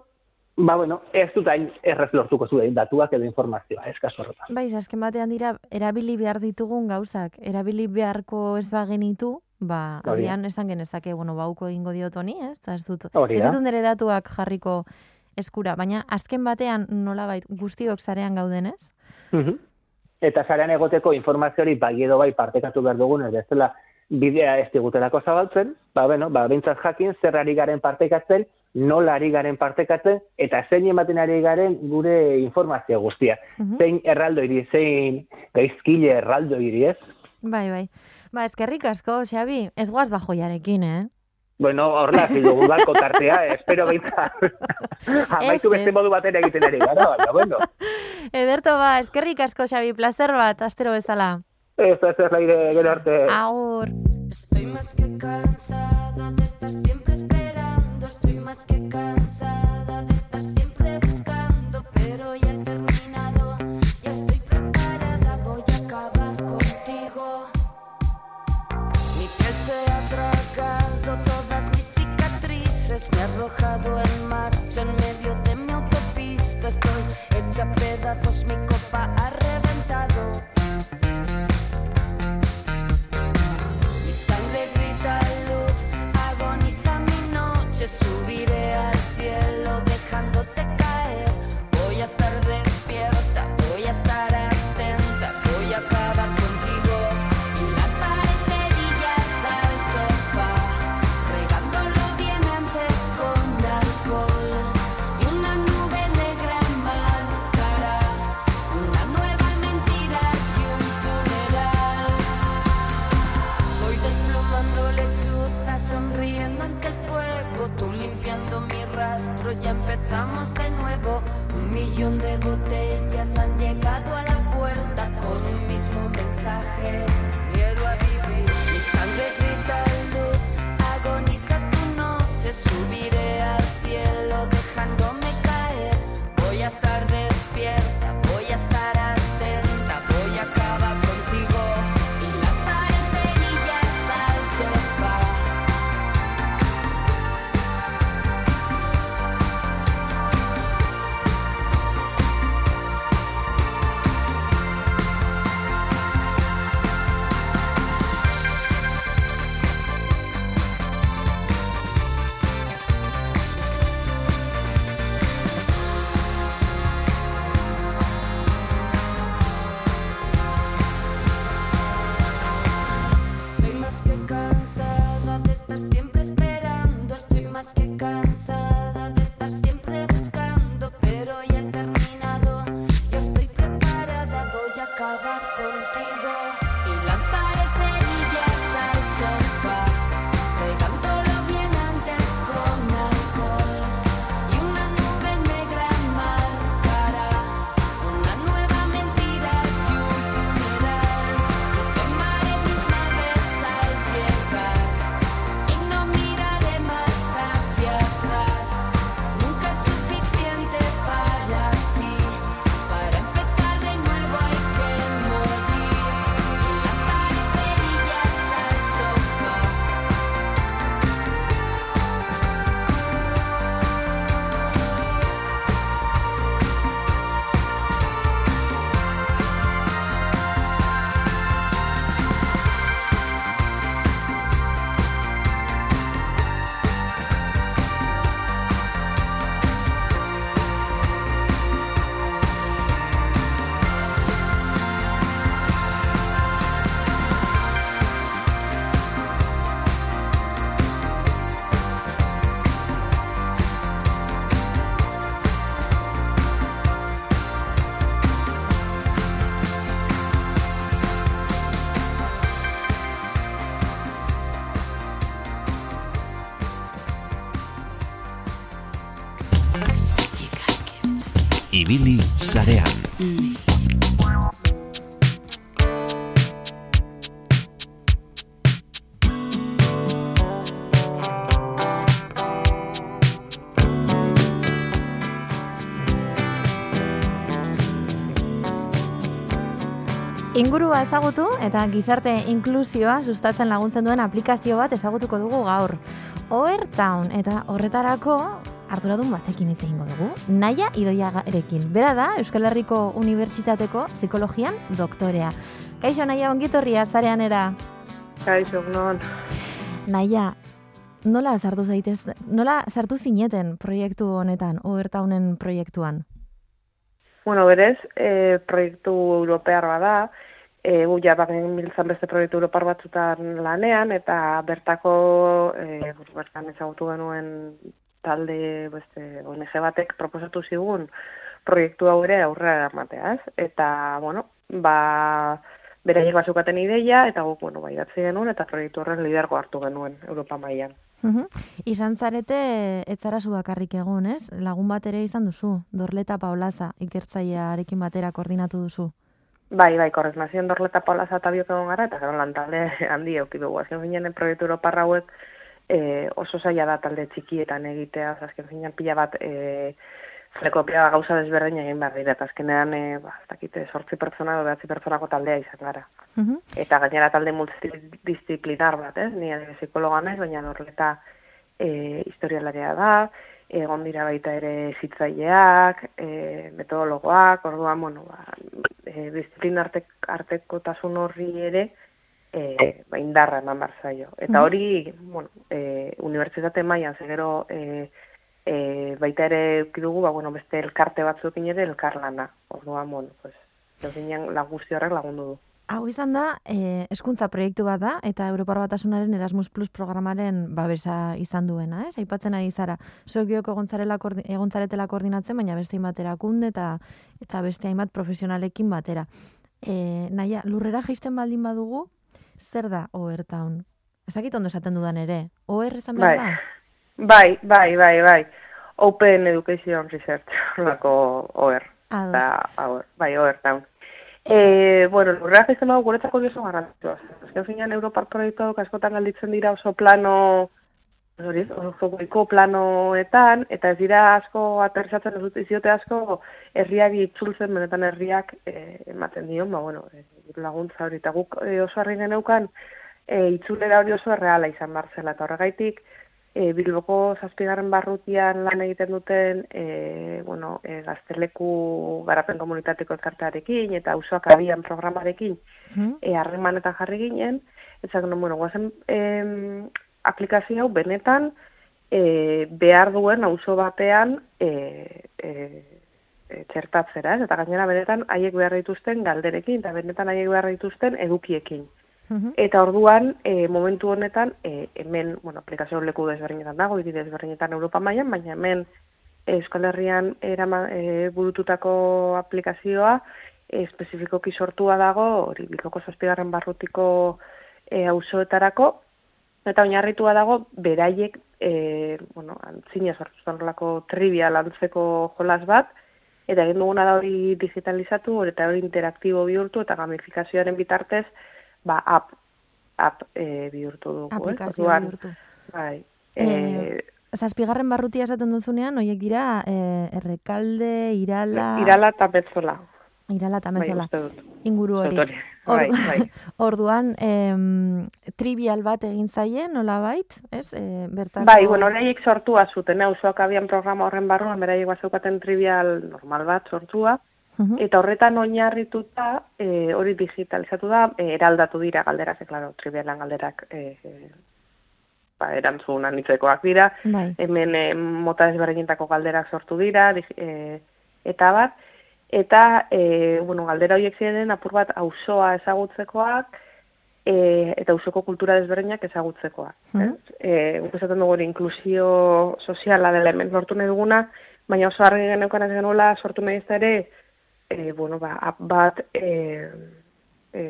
ba bueno, ez dut hain errez lortuko zuen datuak edo informazioa, ez kasu horretan. Bai, azken batean dira erabili behar ditugun gauzak, erabili beharko ez bagenitu, ba, Hori agian esan genezake, bueno, bauko egingo diot honi, ez? Ez dut, Hori ez ditut nire datuak jarriko eskura, baina azken batean nolabait guztiok zarean gauden, ez? Mhm. Eta zarean egoteko informazio hori bai edo bai partekatu behar dugun, ez dela bidea ez digutelako zabaltzen, ba, bueno, ba, bintzat jakin zer ari garen partekatzen, nola ari garen partekatzen, eta zein ematen ari garen gure informazio guztia. Mhm. Zein erraldo iri, zein gaizkile erraldo iri, ez? Bai, bai. Ba, eskerrik asko, Xabi, ez guaz bajoiarekin, eh? Bueno, horrela, dugu balko tartea, espero behintzat. Amaitu beste modu batera egiten ari gara, baina, bueno. Ederto, ba, eskerrik asko, Xabi, placer bat, astero bezala. Ez, ez, ez, laire, gero arte. Agur. Estoy más que cansada de estar siempre esperando, estoy más que cansada de estar siempre buscando, pero ya he terminado, ya estoy preparada, voy a acabar contigo. Mi piel se ha tragado todas mis cicatrices, me ha arrojado en marcha en medio de mi autopista, estoy hecha pedazos, mi copa ha millón de botellas han llegado a la ezagutu eta gizarte inklusioa sustatzen laguntzen duen aplikazio bat ezagutuko dugu gaur. Oer Town eta horretarako arduradun batekin hitz egingo dugu. Naia Idoiagarekin. Bera da Euskal Herriko Unibertsitateko psikologian doktorea. Kaixo Naia ongitorria zarean era. Kaixo, non. Naia, nola sartu zaitez, nola sartu zineten proiektu honetan, Oer Townen proiektuan? Bueno, berez, e, proiektu europear bada, e, gu ja bagen miltzan beste proiektu europar batzutan lanean, eta bertako, e, bertan ezagutu genuen talde beste ONG batek proposatu zigun proiektu hau ere aurrera eramatea, ez? Eta, bueno, ba, beraiek bazukaten ideia, eta guk, bueno, bai datzi genuen, eta proiektu horren lidergo hartu genuen Europa mailan. Izan zarete, ez zara zu bakarrik egon, ez? Lagun bat ere izan duzu, Dorleta Paulaza, ikertzailearekin batera koordinatu duzu. Bai, bai, korrez, nazien dorleta paulaza eta biok egon gara, eta gero lantalde handi euki dugu. Azken finean, proiektu Europarra hauek e, oso zaila da talde txikietan egitea, azken finean pila bat e, flekopia gauza desberdin egin behar dira, eta azkenean, e, ba, ez dakite, sortzi pertsona edo behatzi pertsonako taldea izan gara. Mhm. Eta gainera talde multidisciplinar bat, ez? Ni psikologa naiz, baina dorleta e, historialaria da, egon dira baita ere zitzaileak, e, metodologoak, orduan, bueno, ba, e, disiplina arte, artekotasun horri ere e, ba, indarra eman behar zaio. Eta hori, bueno, e, unibertsitate mailan ze gero e, e, baita ere dugu, ba, bueno, beste elkarte batzuekin ere elkarlana. Orduan, bueno, pues, lagusti horrek lagundu du. Hau izan da, eh, eskuntza proiektu bat da, eta Europar Batasunaren Erasmus Plus programaren babesa izan duena, ez? Aipatzen ari zara, zuek biok egon zarela koordi- egon zaretela koordinatzen, baina beste hainbat erakunde eta eta beste hainbat profesionalekin batera. E, naia, lurrera jaisten baldin badugu, zer da OER Town? Ez dakit ondo esaten dudan ere. OER esan behar Bai. da? Bai, bai, bai, bai. Open Education Research, horrelako OER. Ados. Eta, OER, bai, OER town. E, bueno, lurreak izan dago guretzako oso garrantzitsua. Azken finean Europar proiektuak askotan galditzen dira oso plano hori, oso goiko planoetan, eta ez dira asko aterrizatzen ez dut iziote asko herriari itzultzen, benetan herriak e, ematen dion, ba, bueno, e, laguntza hori, eta guk e, oso harri geneukan e, itzulera hori oso erreala izan barzela, eta horregaitik, e, Bilboko zazpigarren barrutian lan egiten duten e, bueno, e, gazteleku garapen komunitateko elkartearekin eta auzoak abian programarekin Mhm. e, harremanetan jarri ginen, ezak, no, bueno, guazen em, aplikazio hau benetan e, behar duen auzo batean e, e, e, txertatzera, ez? eta gainera benetan haiek behar dituzten galderekin, eta benetan haiek behar dituzten edukiekin. Eta orduan, e, momentu honetan, e, hemen, bueno, aplikazio leku desberdinetan dago, hiri desberdinetan Europa mailan, baina hemen Euskal Herrian erama, e, burututako aplikazioa e, espezifikoki sortua dago, hori Bilboko zazpigarren barrutiko e, auzoetarako, eta oinarritua dago beraiek, e, bueno, antzina sortu horrelako trivia lantzeko jolas bat, eta egin duguna da hori digitalizatu, eta hori interaktibo bihurtu, eta gamifikazioaren bitartez, ba, app, app e, bihurtu dugu. Aplikazio eh? Bihurtu. Bai. Eh, E, Zazpigarren barrutia esaten duzunean, hoiek dira e, errekalde, irala, irala eta betzola. irala eta Bai, mezola, dut. inguru hori. Hori. Bai, bai. Orduan, em, trivial bat egin zaie, nola bait, ez? E, bertako... Bai, bueno, horreiek sortua zuten, eh, abian programa horren barruan, beraiek bazeukaten trivial normal bat sortua, Eta horretan oinarrituta, e, hori digitalizatu da, e, eraldatu dira galderak, e, claro, trivialan galderak e, e, ba, erantzun anitzekoak dira, Bai. hemen e, mota desberdinetako galderak sortu dira, dig- e, eta bat, eta, e, bueno, galdera horiek ziren apur bat auzoa ezagutzekoak, e, eta auzoko kultura desberdinak ezagutzekoak. Mhm. ez? E, guk esaten dugu inklusio soziala dela hemen lortu nahi duguna, baina oso argi geneukan ez genuela sortu nahi ez ere, e, bueno, ba, app bat e, e,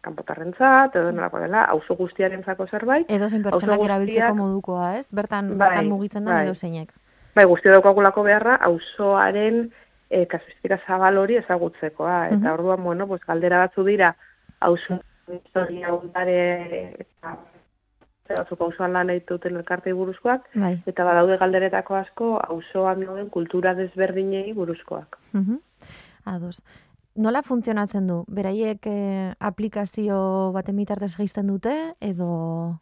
kanpotarrentzat, edo nolako dela, auzo guztiarentzako zerbait, Edo zein pertsonak erabiltzeko modukoa, ez? Bertan, Bai, bertan mugitzen da bai. edo zeinek. bai, guzti daukagulako beharra, auzoaren e, kasuistika zabal hori ezagutzekoa. Eta Mhm. orduan, bueno, pues, galdera batzu dira, auzo historia ondare, eta batzuk auzoan lan egiten elkartei buruzkoak, Bai. eta badaude galderetako asko, auzoan dauden kultura desberdinei buruzkoak. Mhm. Ados. Nola funtzionatzen du? Beraiek eh, aplikazio baten bitartez geizten dute edo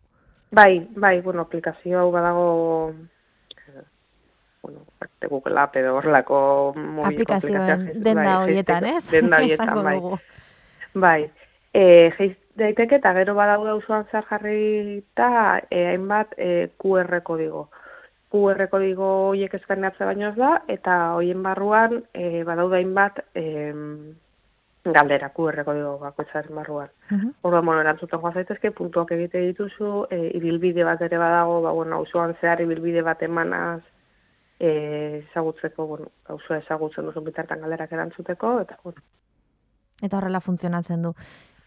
Bai, bai, bueno, aplikazio hau badago, bueno, parte Google App edo horrelako mobileko aplikazioen denda bai, horietan, ez? Denda horietan, bai. Bai, e, geiz daiteke eta gero badaude auzoan zer jarrita e, hainbat e, QR kodigo. QR kodigo horiek eskaneatze baino ez da, eta hoien barruan e, badaude hainbat e, galdera QR kodigo bakoitzaren barruan. Mhm. Orduan, bueno, erantzuten joan zaitezke, puntuak egite dituzu, e, ibilbide bat ere badago, ba, bueno, auzoan zehar ibilbide bat emanaz, e, ezagutzeko, bueno, auzoa ezagutzen duzun bitartan galderak erantzuteko, eta, bueno, Eta horrela funtzionatzen du.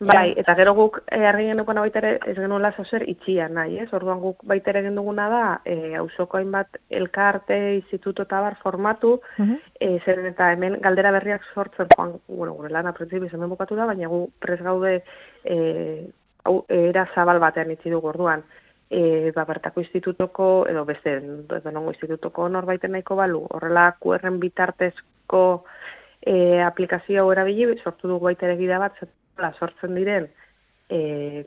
Bai, eta gero guk e, argi geneukan baita ere ez genuela zozer itxia nahi, ez? Orduan guk baita ere duguna da, e, auzoko hainbat elkarte, instituto eta bar formatu, Mhm. e, zeren eta hemen galdera berriak sortzen joan, bueno, gure lana printzipio hemen bukatu da, baina gu pres gaude e, hau, era zabal batean itzi dugu orduan. E, ba, bertako institutoko, edo beste, edo nongo institutoko norbaiten nahiko balu, horrela QR-en bitartezko e, aplikazio erabili, sortu dugu baita ere gida bat, zela sortzen diren e,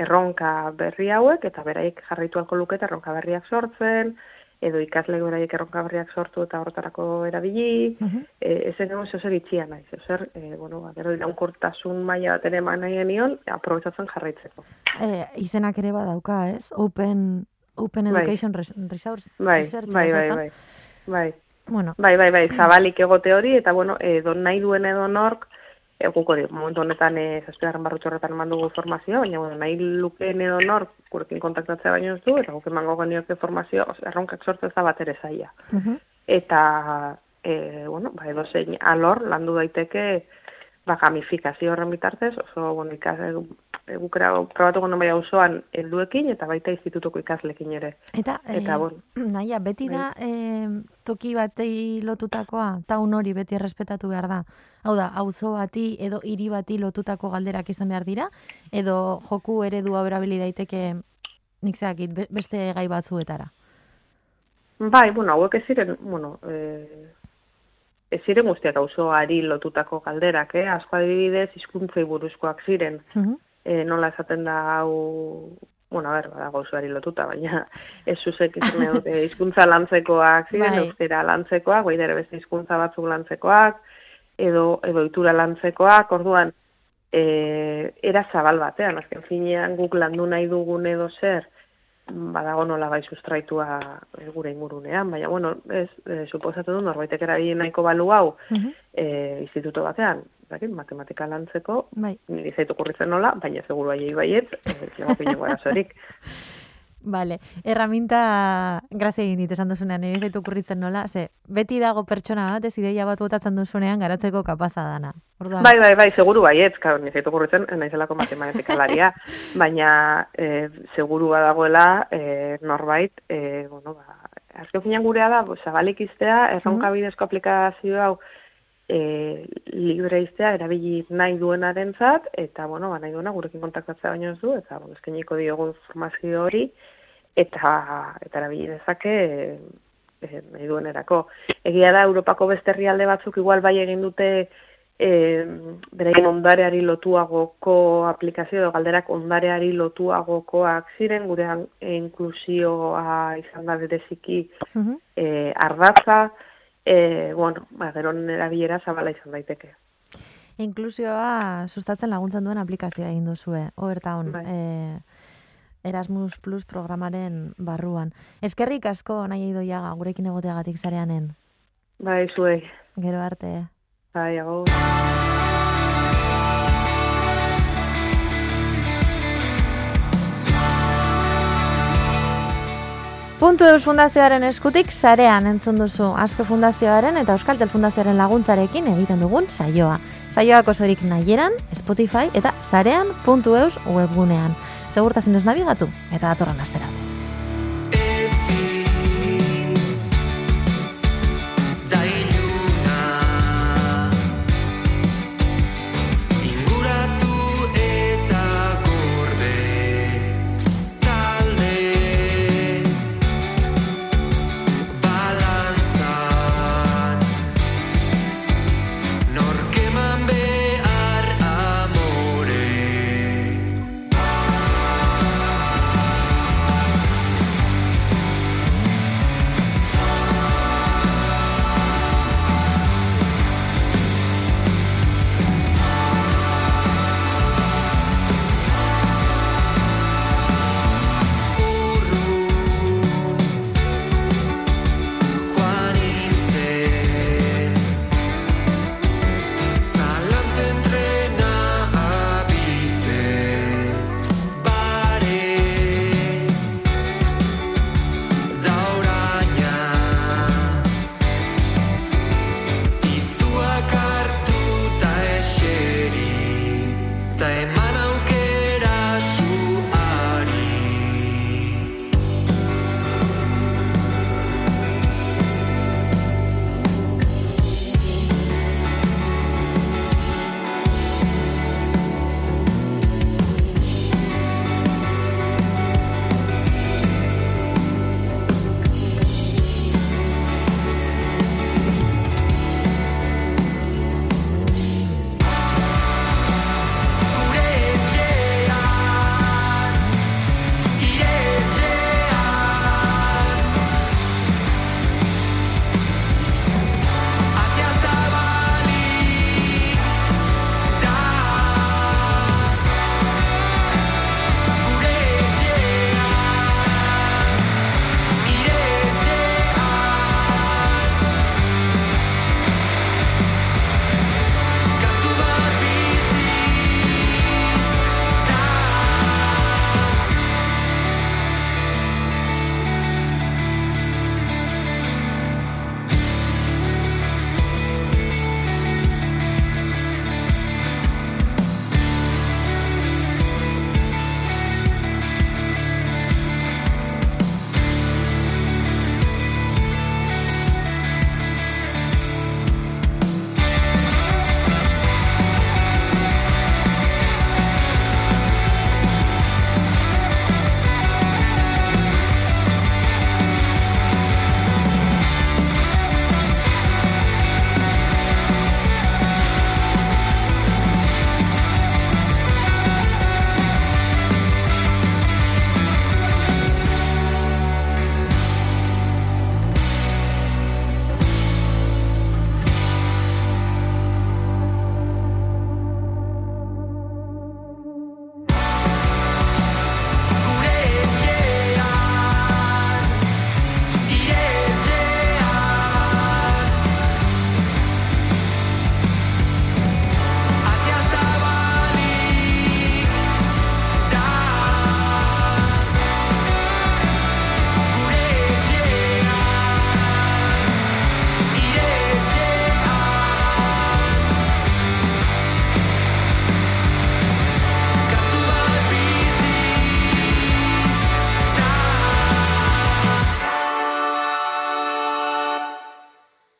erronka berri hauek, eta beraiek jarraitu alko luketa erronka berriak sortzen, edo ikasleek beraiek erronka berriak sortu eta horretarako erabili, Mhm. e, ez zen zer itxia naiz, zer, e, bueno, ba, gero iraunkortasun maila bat ere eman nahi genion, aprobetsatzen jarraitzeko. E, izenak ere badauka, ez? Open, open Bai. Education Res- Resource. Bai, Research, bai, bai, bai, bai. Bueno, Bai, bai, bai, zabalik egote hori, eta bueno, edo nahi duen edo nork, guk hori, momentu honetan e, zazpigarren barrutxo horretan eman dugu formazioa, baina bueno, nahi lukeen edo nork gurekin kontaktatzea baino ez du, eta guk emango genioke formazio, erronkak sortzen da bat ere zaila. mhm. Eta, e, bueno, ba, edo zein alor landu daiteke ba, gamifikazio horren bitartez, oso, bueno, ikas, gukera probatuko non bai auzoan helduekin eta baita institutuko ikaslekin ere. Eta, Eta, eh, bueno. naia, beti da eh, toki batei lotutakoa, taun hori beti errespetatu behar da. Hau da, auzo bati edo hiri bati lotutako galderak izan behar dira, edo joku eredua erabili daiteke nik zeakit, be- beste gai batzuetara. Bai, bueno, hauek ez ziren, bueno, eh, ez ziren guztiak auzoari lotutako galderak, eh? Asko adibidez hizkuntzei buruzkoak ziren. Mhm. E, nola esaten da hau, bueno, a ber, badago auzoari lotuta, baina ez zuzek izan dute hizkuntza lantzekoak ziren, Bai. euskera lantzekoak, baina ere beste hizkuntza batzuk lantzekoak, edo, edo itura lantzekoak, orduan, e, era zabal batean, azken finean guk landu nahi dugun edo zer, badago nola bai sustraitua eh, gure ingurunean, baina, bueno, ez, e, suposatzen du norbaitek erabili nahiko balu hau Mhm. e, instituto batean, dakit, matematika lantzeko, Bai, niri zaitu kurritzen nola, baina seguru aiei baiet, eh, lemapineko arazorik. Vale, erraminta, grazia egin dit esan duzunean, nire zaitu kurritzen nola, ze, beti dago pertsona bat, ez ideia bat botatzen duzunean garatzeko kapaza dana. Orduan, Bai, bai, bai, seguru baiet, karo, niri zaitu kurritzen, naizelako matematikalaria, baina e, seguru badagoela e, norbait, e, bueno, ba, azken finean gurea da, bo, zabalik iztea, erronka bidezko aplikazio hau, e, libre iztea erabili nahi duenarentzat eta bueno, ba, nahi duena gurekin kontaktatzea baino ez du eta bueno, eskainiko diogu informazio hori eta eta erabili dezake e, e, nahi duenerako. Egia da Europako beste herrialde batzuk igual bai egin dute e, beraien ondareari lotuagoko aplikazio edo galderak ondareari lotuagokoak ziren, gurean inklusioa izan da bereziki e, ardatza, e, bueno, ba, gero erabilera zabala izan daiteke. Inklusioa sustatzen laguntzen duen aplikazioa egin duzue, Overtown, Bai. eh, Erasmus Plus programaren barruan. Eskerrik asko nahi idoiaga gurekin egoteagatik zareanen. Bai, zuei, Gero arte. bai, agur. Puntu Eus Fundazioaren eskutik sarean entzun duzu Asko Fundazioaren eta Euskaltel Fundazioaren laguntzarekin egiten dugun saioa. Saioak osorik nahieran, Spotify eta sarean.eus webgunean. Segurtasunez nabigatu eta datorren astera.